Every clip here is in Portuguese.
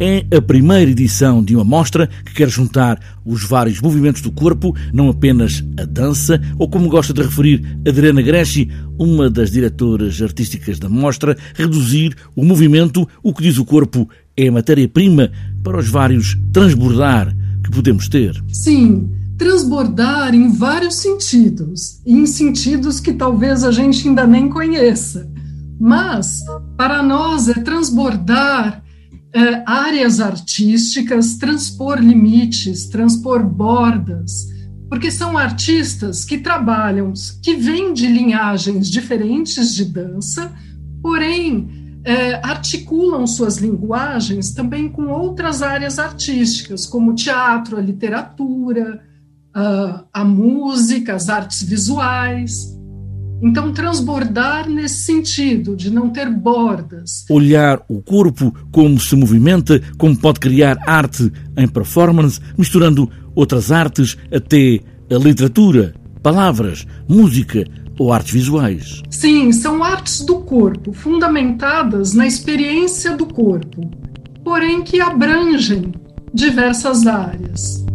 é a primeira edição de uma mostra que quer juntar os vários movimentos do corpo, não apenas a dança, ou como gosta de referir Adriana Gresci, uma das diretoras artísticas da mostra, reduzir o movimento, o que diz o corpo é a matéria-prima para os vários transbordar que podemos ter. Sim, transbordar em vários sentidos, em sentidos que talvez a gente ainda nem conheça. Mas, para nós, é transbordar é, áreas artísticas, transpor limites, transpor bordas, porque são artistas que trabalham, que vêm de linhagens diferentes de dança, porém é, articulam suas linguagens também com outras áreas artísticas, como o teatro, a literatura, a, a música, as artes visuais. Então, transbordar nesse sentido, de não ter bordas. Olhar o corpo, como se movimenta, como pode criar arte em performance, misturando outras artes, até a literatura, palavras, música ou artes visuais. Sim, são artes do corpo, fundamentadas na experiência do corpo, porém que abrangem diversas áreas.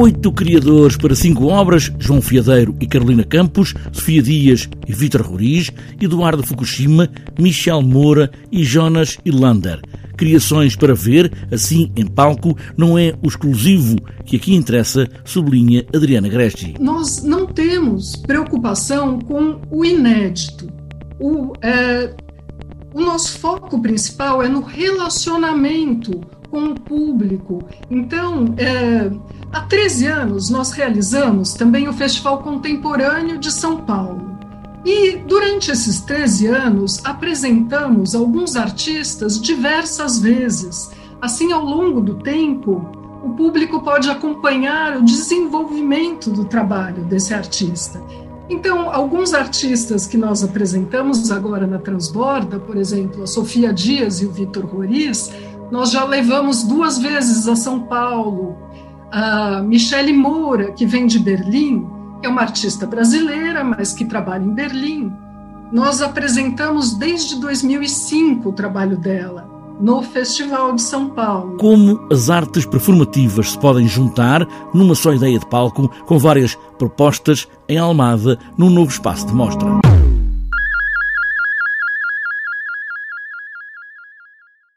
Oito criadores para cinco obras: João Fiadeiro e Carolina Campos, Sofia Dias e Vitor Roriz, Eduardo Fukushima, Michel Moura e Jonas Ilander. Criações para ver, assim em palco, não é o exclusivo que aqui interessa, sublinha Adriana Gresti. Nós não temos preocupação com o inédito. O, é, o nosso foco principal é no relacionamento com o público. Então, é, há 13 anos, nós realizamos também o Festival Contemporâneo de São Paulo. E durante esses 13 anos, apresentamos alguns artistas diversas vezes. Assim, ao longo do tempo, o público pode acompanhar o desenvolvimento do trabalho desse artista. Então, alguns artistas que nós apresentamos agora na Transborda, por exemplo, a Sofia Dias e o Vitor Roriz, nós já levamos duas vezes a São Paulo. A Michele Moura, que vem de Berlim, que é uma artista brasileira, mas que trabalha em Berlim. Nós apresentamos desde 2005 o trabalho dela no Festival de São Paulo. Como as artes performativas se podem juntar numa só ideia de palco com várias propostas em Almada, num novo espaço de mostra.